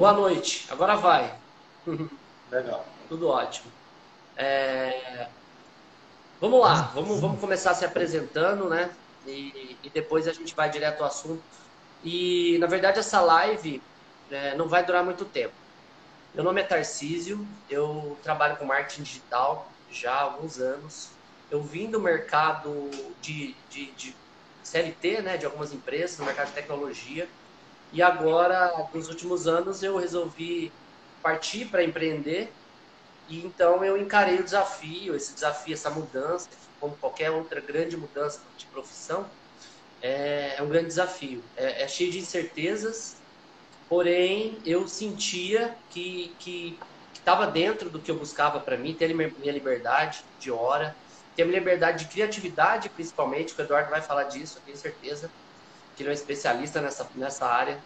Boa noite. Agora vai. Legal. Tudo ótimo. É... Vamos lá, vamos, vamos começar se apresentando, né? E, e, depois a gente vai direto ao assunto. E, na verdade, essa live é, não vai durar muito tempo. Meu nome é Tarcísio, eu trabalho com marketing digital já há alguns anos. Eu vim do mercado de, de, de CLT, né, de algumas empresas, no mercado de tecnologia. E agora, nos últimos anos, eu resolvi partir para empreender. E então eu encarei o desafio, esse desafio, essa mudança, como qualquer outra grande mudança de profissão, é, é um grande desafio. É, é, cheio de incertezas, porém eu sentia que que estava dentro do que eu buscava para mim, ter minha liberdade de hora, ter minha liberdade de criatividade, principalmente, o Eduardo vai falar disso, eu tenho certeza que ele é um especialista nessa, nessa área.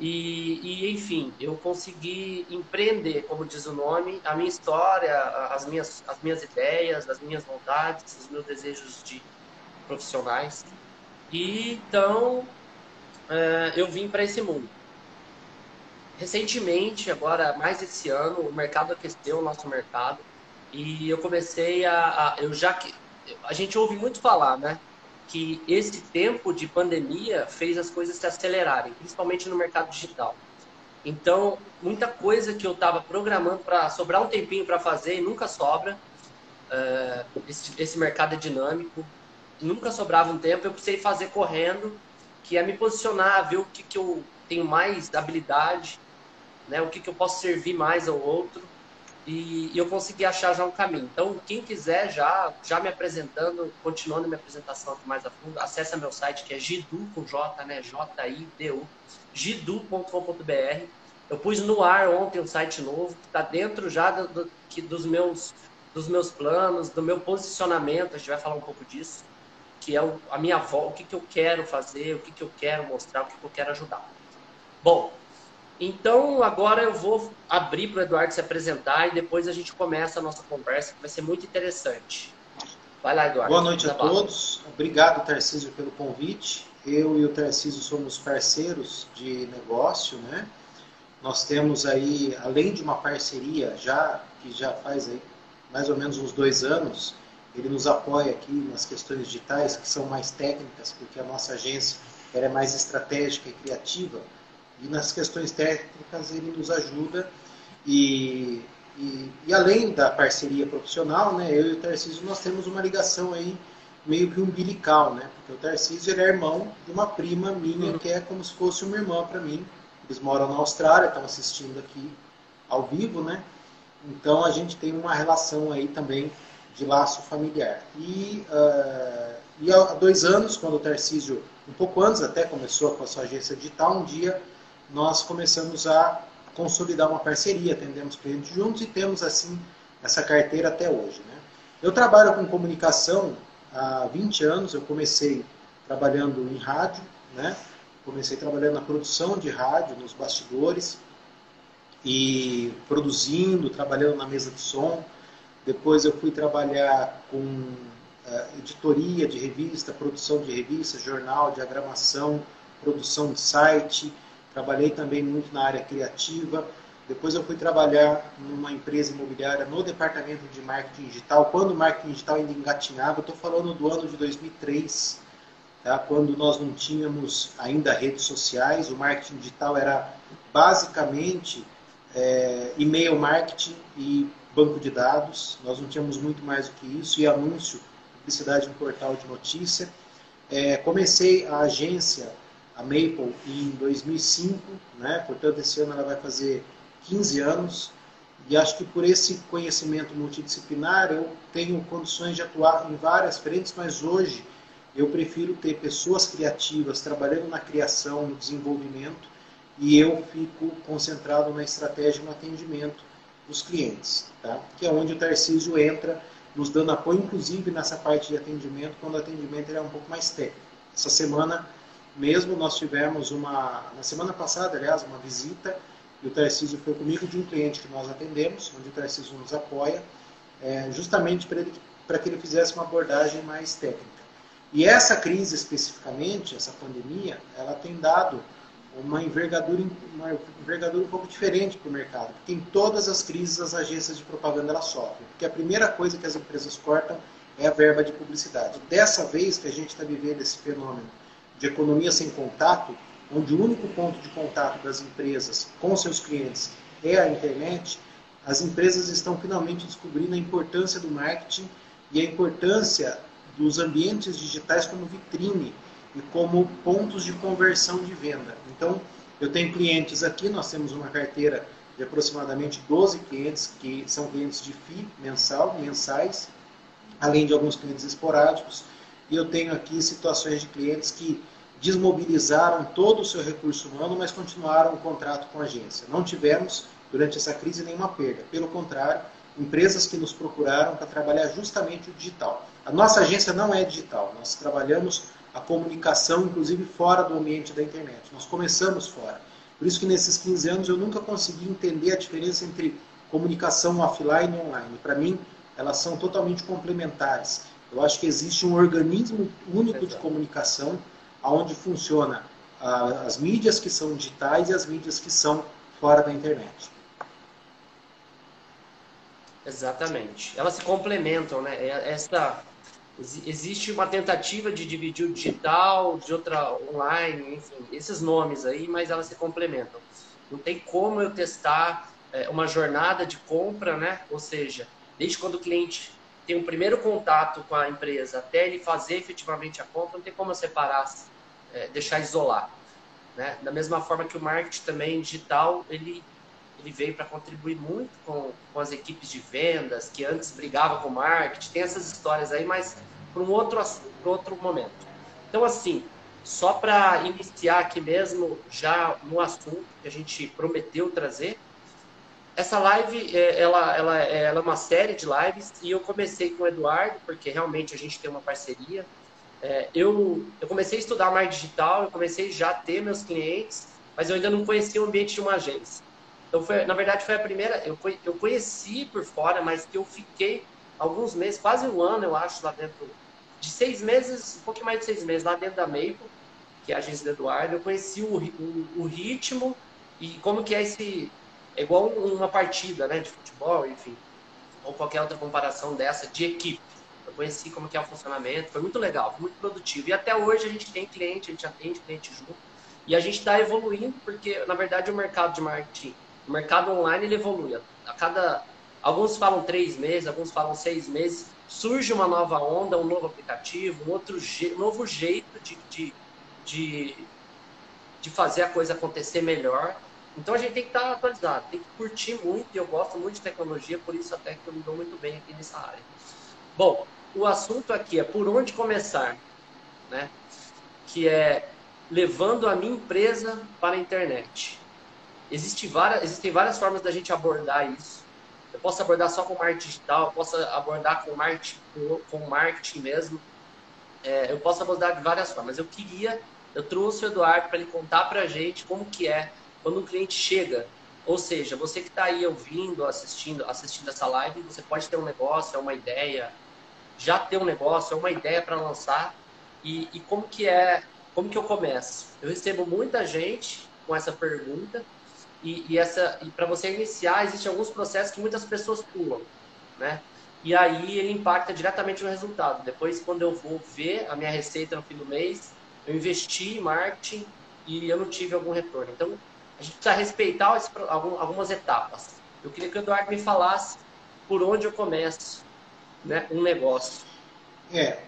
E, e, enfim, eu consegui empreender, como diz o nome, a minha história, as minhas, as minhas ideias, as minhas vontades, os meus desejos de profissionais. E então é, eu vim para esse mundo. Recentemente, agora mais esse ano, o mercado aqueceu o nosso mercado e eu comecei a, a eu já a gente ouve muito falar, né? Que esse tempo de pandemia fez as coisas se acelerarem, principalmente no mercado digital. Então, muita coisa que eu estava programando para sobrar um tempinho para fazer e nunca sobra. Uh, esse, esse, mercado é dinâmico, nunca sobrava um tempo. Eu precisei fazer correndo, que é me posicionar, ver o que, que eu tenho mais habilidade, né, o que, que eu posso servir mais ao outro e, eu consegui achar já um caminho. Então, quem quiser já, já me apresentando, continuando minha apresentação aqui mais a fundo, acessa meu site que é gidu com J, né? J-I-D-U, gidu.com.br. Eu pus no ar ontem um site novo que está dentro já do, do, que, dos, meus, dos meus planos, do meu posicionamento, a gente vai falar um pouco disso, que é o, a minha volta, o que, que eu quero fazer, o que, que eu quero mostrar, o que, que eu quero ajudar. Bom, então, agora eu vou abrir para o Eduardo se apresentar e depois a gente começa a nossa conversa, que vai ser muito interessante. Vai lá, Eduardo. Boa noite a todos. Obrigado, Tarcísio, pelo convite. Eu e o Tarcísio somos parceiros de negócio, né? Nós temos aí, além de uma parceria já que já faz aí mais ou menos uns dois anos, ele nos apoia aqui nas questões digitais que são mais técnicas, porque a nossa agência é mais estratégica e criativa e nas questões técnicas ele nos ajuda e, e, e, além da parceria profissional, né, eu e o Tarcísio nós temos uma ligação aí meio que umbilical, né, porque o Tarcísio é irmão de uma prima minha que é como se fosse uma irmã para mim. Eles moram na Austrália, estão assistindo aqui ao vivo, né? Então a gente tem uma relação aí também de laço familiar. E, uh, e há dois anos, quando o Tarcísio, um pouco antes até, começou com a sua agência digital, um dia nós começamos a consolidar uma parceria, atendemos clientes juntos e temos assim essa carteira até hoje. Né? Eu trabalho com comunicação há 20 anos, eu comecei trabalhando em rádio, né? comecei trabalhando na produção de rádio, nos bastidores, e produzindo, trabalhando na mesa de som. Depois eu fui trabalhar com uh, editoria de revista, produção de revista, jornal, diagramação, produção de site, Trabalhei também muito na área criativa. Depois eu fui trabalhar numa empresa imobiliária no departamento de marketing digital, quando o marketing digital ainda engatinhava. Estou falando do ano de 2003, tá? quando nós não tínhamos ainda redes sociais. O marketing digital era basicamente é, e-mail marketing e banco de dados. Nós não tínhamos muito mais do que isso. E anúncio, publicidade em portal de notícia. É, comecei a agência a Maple em 2005, né? portanto esse ano ela vai fazer 15 anos e acho que por esse conhecimento multidisciplinar eu tenho condições de atuar em várias frentes, mas hoje eu prefiro ter pessoas criativas trabalhando na criação, no desenvolvimento e eu fico concentrado na estratégia e no atendimento dos clientes, tá? que é onde o Tarcísio entra nos dando apoio, inclusive nessa parte de atendimento, quando o atendimento é um pouco mais técnico. Essa semana mesmo nós tivemos uma, na semana passada, aliás, uma visita, e o Tarcísio foi comigo de um cliente que nós atendemos, onde o Tarcísio nos apoia, é, justamente para que ele fizesse uma abordagem mais técnica. E essa crise especificamente, essa pandemia, ela tem dado uma envergadura, uma envergadura um pouco diferente para o mercado. Porque em todas as crises as agências de propaganda elas sofrem. Porque a primeira coisa que as empresas cortam é a verba de publicidade. Dessa vez que a gente está vivendo esse fenômeno de economia sem contato, onde o único ponto de contato das empresas com seus clientes é a internet, as empresas estão finalmente descobrindo a importância do marketing e a importância dos ambientes digitais como vitrine e como pontos de conversão de venda. Então, eu tenho clientes aqui, nós temos uma carteira de aproximadamente 12 clientes que são clientes de FII mensal, mensais, além de alguns clientes esporádicos, e eu tenho aqui situações de clientes que desmobilizaram todo o seu recurso humano, mas continuaram o contrato com a agência. Não tivemos, durante essa crise, nenhuma perda. Pelo contrário, empresas que nos procuraram para trabalhar justamente o digital. A nossa agência não é digital, nós trabalhamos a comunicação, inclusive fora do ambiente da internet. Nós começamos fora. Por isso que nesses 15 anos eu nunca consegui entender a diferença entre comunicação offline e online. Para mim, elas são totalmente complementares. Eu acho que existe um organismo único de comunicação onde funciona as mídias que são digitais e as mídias que são fora da internet. Exatamente. Elas se complementam, né? É, essa existe uma tentativa de dividir o digital de outra online, enfim, esses nomes aí, mas elas se complementam. Não tem como eu testar é, uma jornada de compra, né? Ou seja, desde quando o cliente tem um primeiro contato com a empresa até ele fazer efetivamente a compra, não tem como eu separar, é, deixar isolar. Né? Da mesma forma que o marketing também digital, ele, ele veio para contribuir muito com, com as equipes de vendas, que antes brigavam com o marketing, tem essas histórias aí, mas para um outro, outro momento. Então, assim, só para iniciar aqui mesmo, já no assunto que a gente prometeu trazer, essa live, é, ela, ela, é, ela é uma série de lives e eu comecei com o Eduardo, porque realmente a gente tem uma parceria. É, eu, eu comecei a estudar mais digital, eu comecei já a ter meus clientes, mas eu ainda não conhecia o ambiente de uma agência. Então, foi, na verdade, foi a primeira. Eu, eu conheci por fora, mas que eu fiquei alguns meses, quase um ano, eu acho, lá dentro. De seis meses, um pouquinho mais de seis meses, lá dentro da Maple, que é a agência do Eduardo. Eu conheci o, o, o ritmo e como que é esse é igual uma partida né, de futebol, enfim, ou qualquer outra comparação dessa de equipe. Eu conheci como que é o funcionamento, foi muito legal, foi muito produtivo. E até hoje a gente tem cliente, a gente atende cliente junto. E a gente está evoluindo, porque na verdade o mercado de marketing, o mercado online, ele evolui. A cada. Alguns falam três meses, alguns falam seis meses. Surge uma nova onda, um novo aplicativo, um outro um novo jeito de, de, de, de fazer a coisa acontecer melhor. Então a gente tem que estar atualizado, tem que curtir muito, e eu gosto muito de tecnologia, por isso até que eu me dou muito bem aqui nessa área. Bom, o assunto aqui é por onde começar, né? Que é levando a minha empresa para a internet. Existe várias, existem várias formas da gente abordar isso. Eu posso abordar só com marketing digital, eu posso abordar com marketing, com marketing mesmo. É, eu posso abordar de várias formas. Eu queria, eu trouxe o Eduardo para ele contar para a gente como que é quando um cliente chega, ou seja, você que está aí ouvindo, assistindo, assistindo essa live, você pode ter um negócio, é uma ideia, já ter um negócio, é uma ideia para lançar e, e, como que é, como que eu começo? Eu recebo muita gente com essa pergunta e, e essa e para você iniciar existem alguns processos que muitas pessoas pulam, né? E aí ele impacta diretamente no resultado. Depois, quando eu vou ver a minha receita no fim do mês, eu investi em marketing e eu não tive algum retorno. Então, a gente precisa respeitar algumas etapas. Eu queria que o Eduardo me falasse por onde eu começo né, um negócio. É.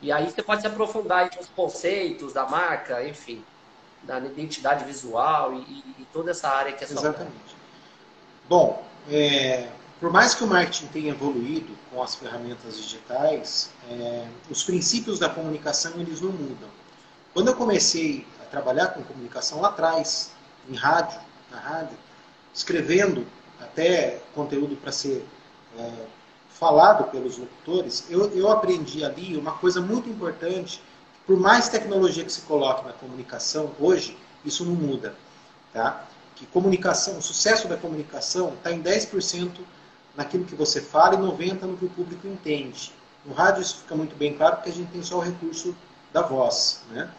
E aí você pode se aprofundar nos conceitos da marca, enfim, da identidade visual e, e toda essa área que é sua Exatamente. Bom, é, por mais que o marketing tenha evoluído com as ferramentas digitais, é, os princípios da comunicação eles não mudam. Quando eu comecei a trabalhar com comunicação lá atrás, em rádio, na rádio, escrevendo até conteúdo para ser é, falado pelos locutores, eu, eu aprendi ali uma coisa muito importante. Por mais tecnologia que se coloque na comunicação, hoje, isso não muda. Tá? Que comunicação, o sucesso da comunicação está em 10% naquilo que você fala e 90% no que o público entende. No rádio isso fica muito bem claro porque a gente tem só o recurso da voz. Né?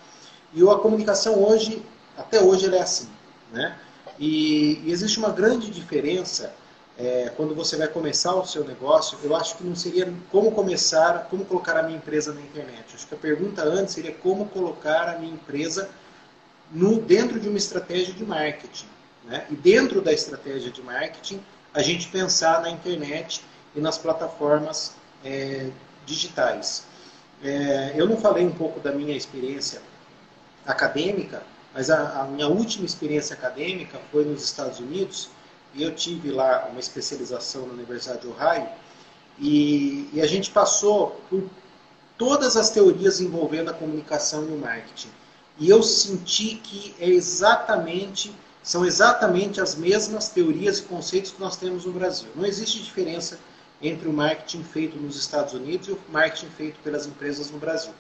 E a comunicação hoje Até hoje ele é assim. Né? E, e existe uma grande diferença é, quando você vai começar o seu negócio. Eu acho que não seria como começar, como colocar a minha empresa na internet. Acho que a pergunta antes seria como colocar a minha empresa no, dentro de uma estratégia de marketing. Né? E dentro da estratégia de marketing, a gente pensar na internet e nas plataformas é, digitais. É, eu não falei um pouco da minha experiência acadêmica, mas a, a, minha última experiência acadêmica foi nos Estados Unidos eu tive lá uma especialização na Universidade de Ohio e, e a gente passou por todas as teorias envolvendo a comunicação e o marketing. E eu senti que é exatamente são exatamente as mesmas teorias e conceitos que nós temos no Brasil. Não existe diferença entre o marketing feito nos Estados Unidos e o marketing feito pelas empresas no Brasil.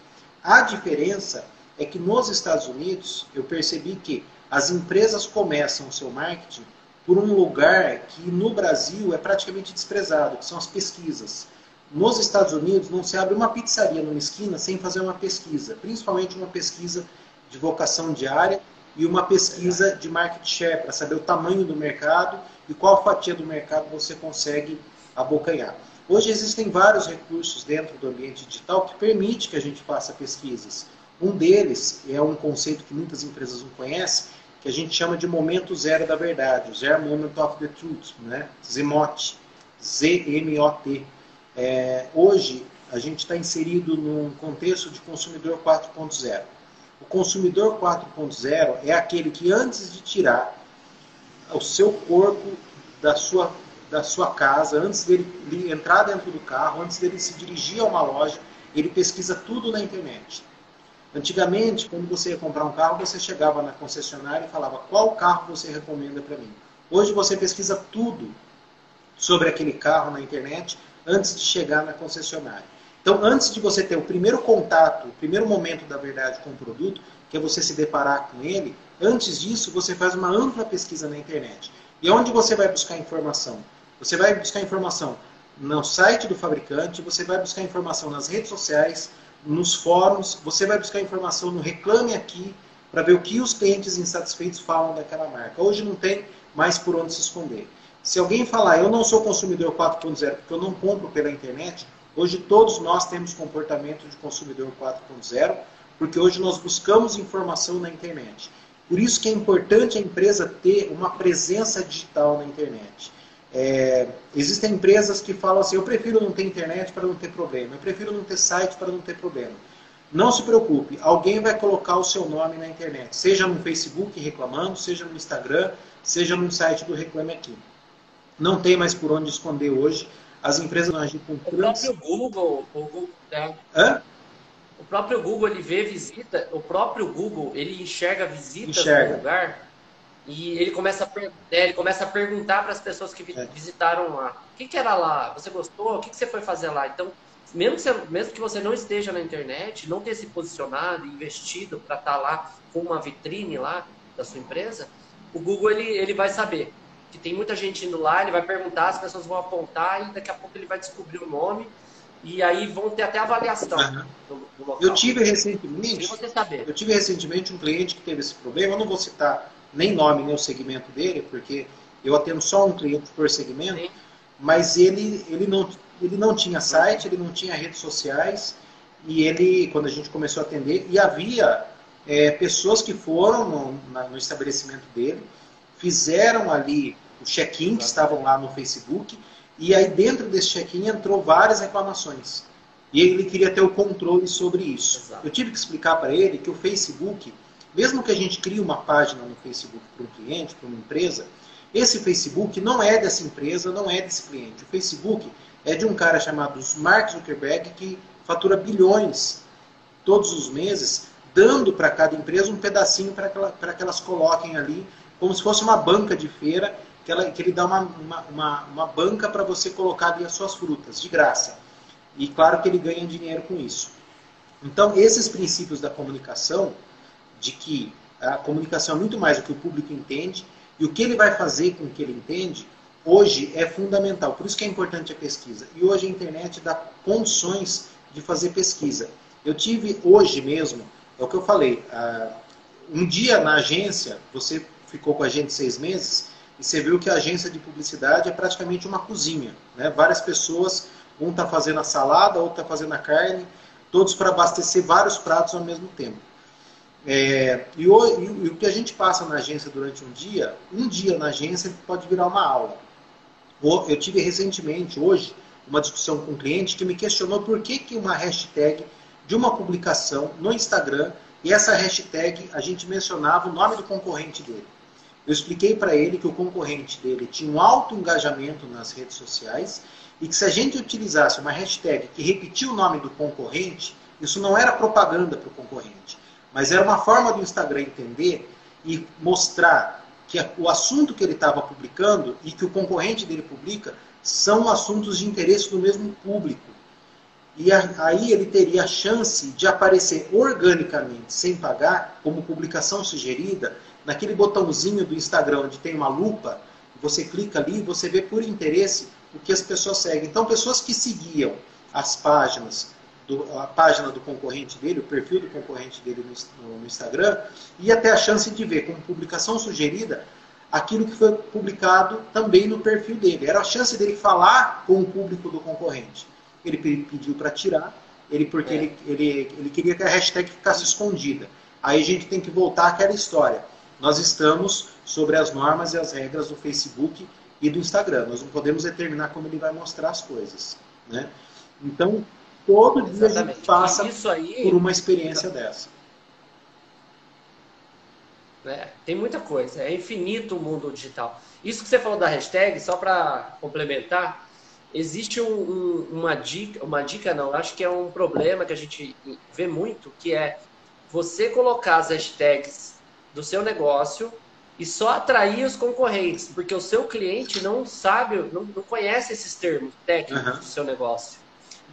A diferença é que nos Estados Unidos eu percebi que as empresas começam o seu marketing por um lugar que no Brasil é praticamente desprezado, que são as pesquisas. Nos Estados Unidos não se abre uma pizzaria numa esquina sem fazer uma pesquisa, principalmente uma pesquisa de vocação diária e uma pesquisa de market share para saber o tamanho do mercado e qual fatia do mercado você consegue abocanhar. Hoje existem vários recursos dentro do ambiente digital que permite que a gente faça pesquisas. Um deles é um conceito que muitas empresas não conhecem, que a gente chama de momento zero da verdade, o Zero Moment of the Truth, né? ZMOT, Z-M-O-T. É, hoje, a gente está inserido num contexto de consumidor 4.0. O consumidor 4.0 é aquele que antes de tirar o seu corpo da sua, da sua casa, antes dele entrar dentro do carro, antes dele se dirigir a uma loja, ele pesquisa tudo na internet. Antigamente, quando você ia comprar um carro, você chegava na concessionária e falava qual carro você recomenda para mim. Hoje você pesquisa tudo sobre aquele carro na internet antes de chegar na concessionária. Então, antes de você ter o primeiro contato, o primeiro momento da verdade com o produto, que é você se deparar com ele, antes disso você faz uma ampla pesquisa na internet. E onde você vai buscar informação? Você vai buscar informação no site do fabricante, você vai buscar informação nas redes sociais, nos fóruns, você vai buscar informação no Reclame Aqui, para ver o que os clientes insatisfeitos falam daquela marca. Hoje não tem mais por onde se esconder. Se alguém falar, eu não sou consumidor 4.0 porque eu não compro pela internet, Hoje todos nós temos comportamento de consumidor 4.0, porque hoje nós buscamos informação na internet. Por isso que é importante a empresa ter uma presença digital na internet. É, existem empresas que falam assim, eu prefiro não ter internet para não ter problema, eu prefiro não ter site para não ter problema. Não se preocupe, alguém vai colocar o seu nome na internet, seja no Facebook reclamando, seja no Instagram, seja no site do Reclame Aqui. Não tem mais por onde esconder hoje as empresas não agem com trans... O próprio Google, o Google é. Hã? O próprio Google ele vê visita, o próprio Google ele enxerga visitas enxerga. no lugar e ele começa a, é, ele começa a perguntar para as pessoas que é. visitaram lá, o que, que, era lá? Você gostou? O que, que você foi fazer lá? Então, mesmo que, você, mesmo que você não esteja na internet, não tenha se posicionado, investido para estar tá lá com uma vitrine lá da sua empresa, o Google ele, ele vai saber que tem muita gente indo lá, ele vai perguntar, as pessoas vão apontar e daqui a pouco ele vai descobrir o nome e aí vão ter até avaliação uhum. do, do local. Eu tive recentemente, eu tive recentemente um cliente que teve esse problema, eu não vou citar nem nome nem o segmento dele, porque eu atendo só um cliente por segmento, Sim. mas ele, ele, não, ele não tinha site, ele não tinha redes sociais, e ele, quando a gente começou a atender, e havia é, pessoas que foram no, na, no estabelecimento dele, fizeram ali o check-in, que estavam lá no Facebook, e aí dentro desse check-in entrou várias reclamações. E ele queria ter o controle sobre isso. Exato. Eu tive que explicar para ele que o Facebook, mesmo que a gente crie uma página no Facebook para um cliente, para uma empresa, esse Facebook não é dessa empresa, não é desse cliente. O Facebook é de um cara chamado Mark Zuckerberg que fatura bilhões todos os meses, dando para cada empresa um pedacinho para que, que elas coloquem ali como se fosse uma banca de feira, que, ela, que ele dá uma, uma, uma, uma banca para você colocar ali as suas frutas, de graça. E claro que ele ganha dinheiro com isso. Então, esses princípios da comunicação, de que a comunicação é muito mais do que o público entende, e o que ele vai fazer com o que ele entende, hoje é fundamental. Por isso que é importante a pesquisa. E hoje a internet dá condições de fazer pesquisa. Eu tive hoje mesmo, é o que eu falei, um dia na agência, você ficou com a gente seis meses, e você viu que a agência de publicidade é praticamente uma cozinha. Né? Várias pessoas, um está fazendo a salada, outro está fazendo a carne, todos para abastecer vários pratos ao mesmo tempo. É, e, o, e, o, que a gente passa na agência durante um dia, um dia na agência pode virar uma aula. Eu tive recentemente, hoje, uma discussão com um cliente que me questionou por que, que uma hashtag de uma publicação no Instagram e essa hashtag a gente mencionava o nome do concorrente dele. Eu expliquei para ele que o concorrente dele tinha um alto engajamento nas redes sociais e que se a gente utilizasse uma hashtag que repetia o nome do concorrente, isso não era propaganda para o concorrente, mas era uma forma do Instagram entender e mostrar que o assunto que ele estava publicando e que o concorrente dele publica são assuntos de interesse do mesmo público. E aí ele teria a chance de aparecer organicamente, sem pagar, como publicação sugerida, naquele botãozinho do Instagram onde tem uma lupa, você clica ali e você vê por interesse o que as pessoas seguem. Então, pessoas que seguiam as páginas, do, a página do concorrente dele, o perfil do concorrente dele no, no Instagram, ia ter a chance de ver como publicação sugerida aquilo que foi publicado também no perfil dele. Era a chance dele falar com o público do concorrente. Ele pediu para tirar, ele porque é. ele, ele, ele queria que a hashtag ficasse escondida. Aí a gente tem que voltar àquela história. Nós estamos sobre as normas e as regras do Facebook e do Instagram. Nós não podemos determinar como ele vai mostrar as coisas. Né? Então, todo dia Exatamente. a gente passa aí... por uma experiência dessa. É, tem muita coisa, é infinito o mundo digital. Isso que você falou da hashtag, só para complementar, existe um, um, uma dica, uma dica não, acho que é um problema que a gente vê muito, que é você colocar as hashtags do seu negócio e só atrair os concorrentes, porque o seu cliente não sabe, não, não conhece esses termos técnicos uhum. do seu negócio.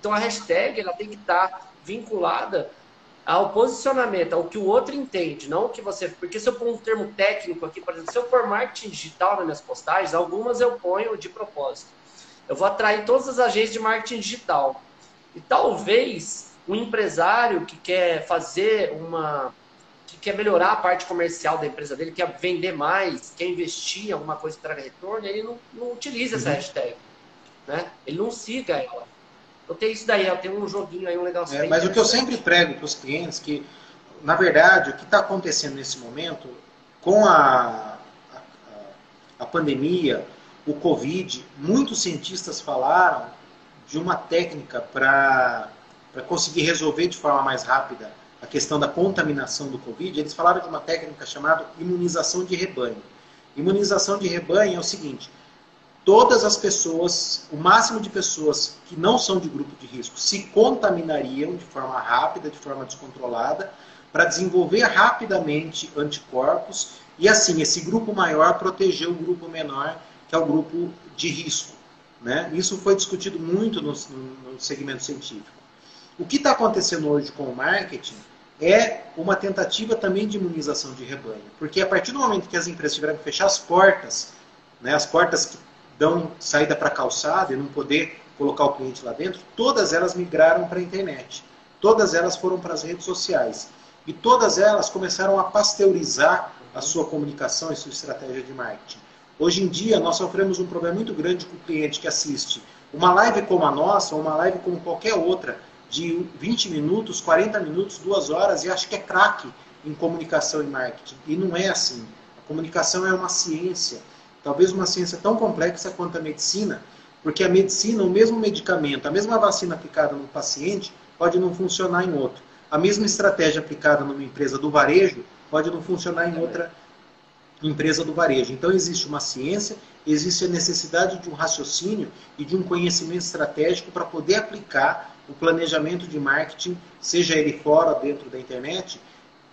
Então a hashtag ela tem que estar vinculada ao posicionamento, ao que o outro entende, não o que você. Porque se eu pôr um termo técnico aqui, por exemplo, se eu pôr marketing digital nas minhas postagens, algumas eu ponho de propósito. Eu vou atrair todas as agências de marketing digital. E talvez um empresário que quer fazer uma. que quer melhorar a parte comercial da empresa dele, quer vender mais, quer investir em alguma coisa que traga retorno, ele não, não utiliza essa uhum. hashtag. Né? Ele não siga ela. Eu tenho isso daí, eu tenho um joguinho aí, um legal. É, mas o que eu sempre prego para os clientes que, na verdade, o que está acontecendo nesse momento, com a, a, a pandemia, o Covid, muitos cientistas falaram de uma técnica para conseguir resolver de forma mais rápida a questão da contaminação do Covid. Eles falaram de uma técnica chamada imunização de rebanho. Imunização de rebanho é o seguinte: todas as pessoas, o máximo de pessoas que não são de grupo de risco, se contaminariam de forma rápida, de forma descontrolada, para desenvolver rapidamente anticorpos e assim esse grupo maior proteger o grupo menor, que é o grupo de risco. Né? Isso foi discutido muito no, no segmento científico. O que está acontecendo hoje com o marketing é uma tentativa também de imunização de rebanho, porque a partir do momento que as empresas tiveram que fechar as portas, né, as portas que dão saída para a calçada e não poder colocar o cliente lá dentro, todas elas migraram para a internet. Todas elas foram para as redes sociais. E todas elas começaram a pasteurizar a sua comunicação e sua estratégia de marketing. Hoje em dia, nós sofremos um problema muito grande com o cliente que assiste uma live como a nossa, ou uma live como qualquer outra, de 20 minutos, 40 minutos, 2 horas, e acha que é craque em comunicação e marketing. E não é assim. A comunicação é uma ciência. Talvez uma ciência tão complexa quanto a medicina, porque a medicina, o mesmo medicamento, a mesma vacina aplicada no paciente, pode não funcionar em outro. A mesma estratégia aplicada numa empresa do varejo pode não funcionar em outra empresa do varejo. Então existe uma ciência, existe a necessidade de um raciocínio e de um conhecimento estratégico para poder aplicar o planejamento de marketing, seja ele fora ou dentro da internet,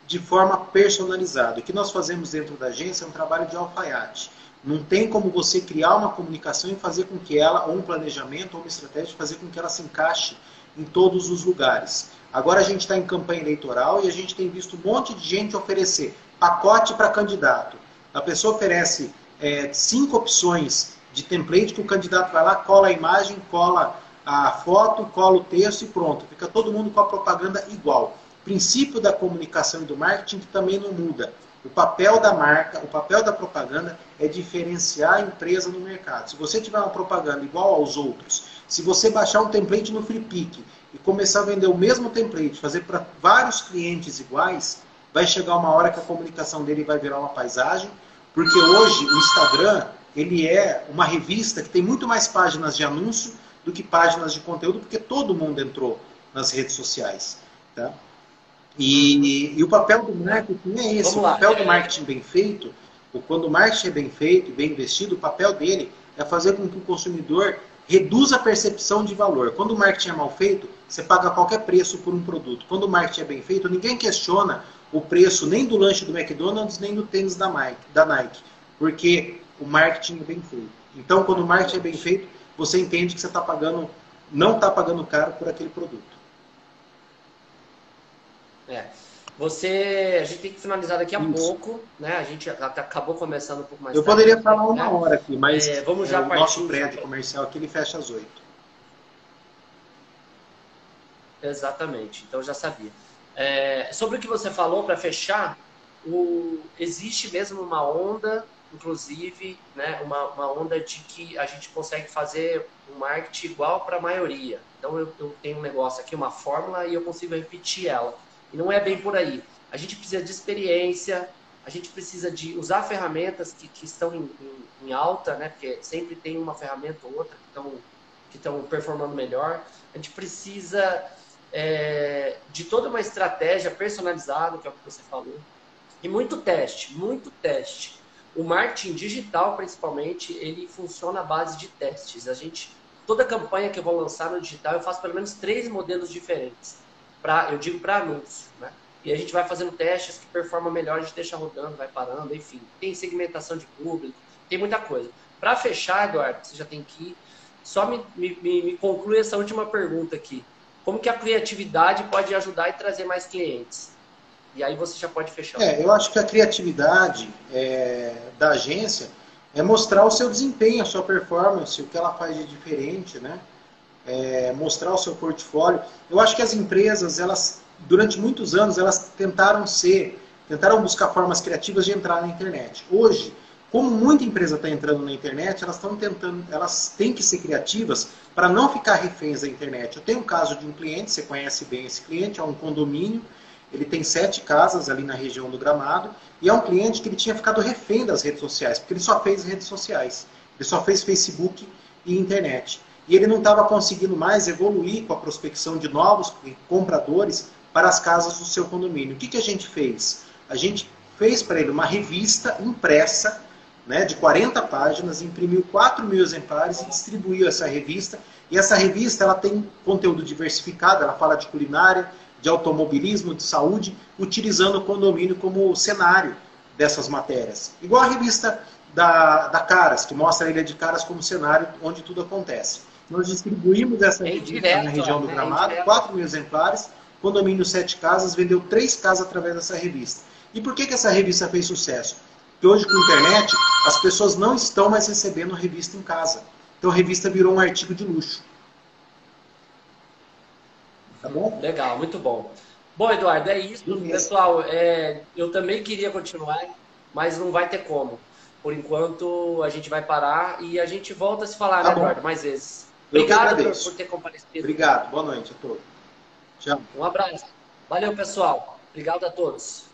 de forma personalizada. O que nós fazemos dentro da agência é um trabalho de alfaiate. Não tem como você criar uma comunicação e fazer com que ela, ou um planejamento, ou uma estratégia, fazer com que ela se encaixe em todos os lugares. Agora a gente está em campanha eleitoral e a gente tem visto um monte de gente oferecer pacote para candidato. A pessoa oferece é, cinco opções de template que o candidato vai lá, cola a imagem, cola a foto, cola o texto e pronto. Fica todo mundo com a propaganda igual. Princípio da comunicação e do marketing que também não muda. O papel da marca, o papel da propaganda é diferenciar a empresa no mercado. Se você tiver uma propaganda igual aos outros, se você baixar um template no FreePick e começar a vender o mesmo template, fazer para vários clientes iguais, vai chegar uma hora que a comunicação dele vai virar uma paisagem, porque hoje o Instagram ele é uma revista que tem muito mais páginas de anúncio do que páginas de conteúdo, porque todo mundo entrou nas redes sociais. Tá? E, e o papel do marketing é esse. o papel do marketing bem feito, ou quando o marketing é bem feito, bem investido, o papel dele é fazer com que o consumidor reduza a percepção de valor. Quando o marketing é mal feito, você paga qualquer preço por um produto. Quando o marketing é bem feito, ninguém questiona o preço nem do lanche do McDonald's, nem do tênis da Nike, da Nike porque o marketing é bem feito. Então, quando o marketing é bem feito, você entende que você está pagando, não está pagando caro por aquele produto. É. Você, a gente tem que finalizar daqui a Isso. pouco, né? A gente acabou começando um pouco mais Eu tarde, poderia falar uma né? hora aqui, mas é, vamos já é, o nosso prédio comercial aqui ele fecha às oito. Exatamente, então já sabia. É, sobre o que você falou, para fechar, o, existe mesmo uma onda, inclusive, né, uma, uma onda de que a gente consegue fazer um marketing igual para a maioria. Então eu, eu tenho um negócio aqui, uma fórmula, e eu consigo repetir ela. E não é bem por aí. A gente precisa de experiência, a gente precisa de usar ferramentas que, que estão em, em, em, alta, né? Porque sempre tem uma ferramenta ou outra que estão, que estão performando melhor. A gente precisa é, de toda uma estratégia personalizada, que é o que você falou, e muito teste, muito teste. O marketing digital, principalmente, ele funciona à base de testes. A gente, toda campanha que eu vou lançar no digital, eu faço pelo menos três modelos diferentes para eu digo para anúncio, né? E a gente vai fazendo testes que performam melhor, a gente deixa rodando, vai parando, enfim. Tem segmentação de público, tem muita coisa. Para fechar, Eduardo, você já tem que ir. Só me, me, me conclui essa última pergunta aqui. Como que a criatividade pode ajudar e trazer mais clientes? E aí você já pode fechar. É, eu acho que a criatividade é, da agência é mostrar o seu desempenho, a sua performance, o que ela faz de diferente, né? É, mostrar o seu portfólio. Eu acho que as empresas, elas, durante muitos anos, elas tentaram ser, tentaram buscar formas criativas de entrar na internet. Hoje, como muita empresa está entrando na internet, elas estão tentando, elas têm que ser criativas para não ficar reféns da internet. Eu tenho um caso de um cliente, você conhece bem esse cliente, é um condomínio, ele tem sete casas ali na região do Gramado, e é um cliente que ele tinha ficado refém das redes sociais, porque ele só fez redes sociais, ele só fez Facebook e internet e ele não estava conseguindo mais evoluir com a prospecção de novos compradores para as casas do seu condomínio. O que, que a gente fez? A gente fez para ele uma revista impressa, né, de 40 páginas, imprimiu 4 mil exemplares e distribuiu essa revista. E essa revista ela tem conteúdo diversificado, ela fala de culinária, de automobilismo, de saúde, utilizando o condomínio como cenário dessas matérias. Igual a revista da, da Caras, que mostra a Ilha de Caras como cenário onde tudo acontece. Nós distribuímos essa é revista na região do é Gramado, é 4 mil exemplares, condomínio Sete Casas vendeu três casas através dessa revista. E por que, que essa revista fez sucesso? Porque hoje com a internet as pessoas não estão mais recebendo revista em casa. Então a revista virou um artigo de luxo. Tá bom? Legal, muito bom. Bom, Eduardo, é isso. Pessoal, é, eu também queria continuar, mas não vai ter como. Por enquanto, a gente vai parar e a gente volta a se falar, tá né, Eduardo, mais vezes. Obrigado por, por, ter comparecido. Obrigado. Boa noite a todos. Tchau. Um abraço. Valeu, pessoal. Obrigado a todos.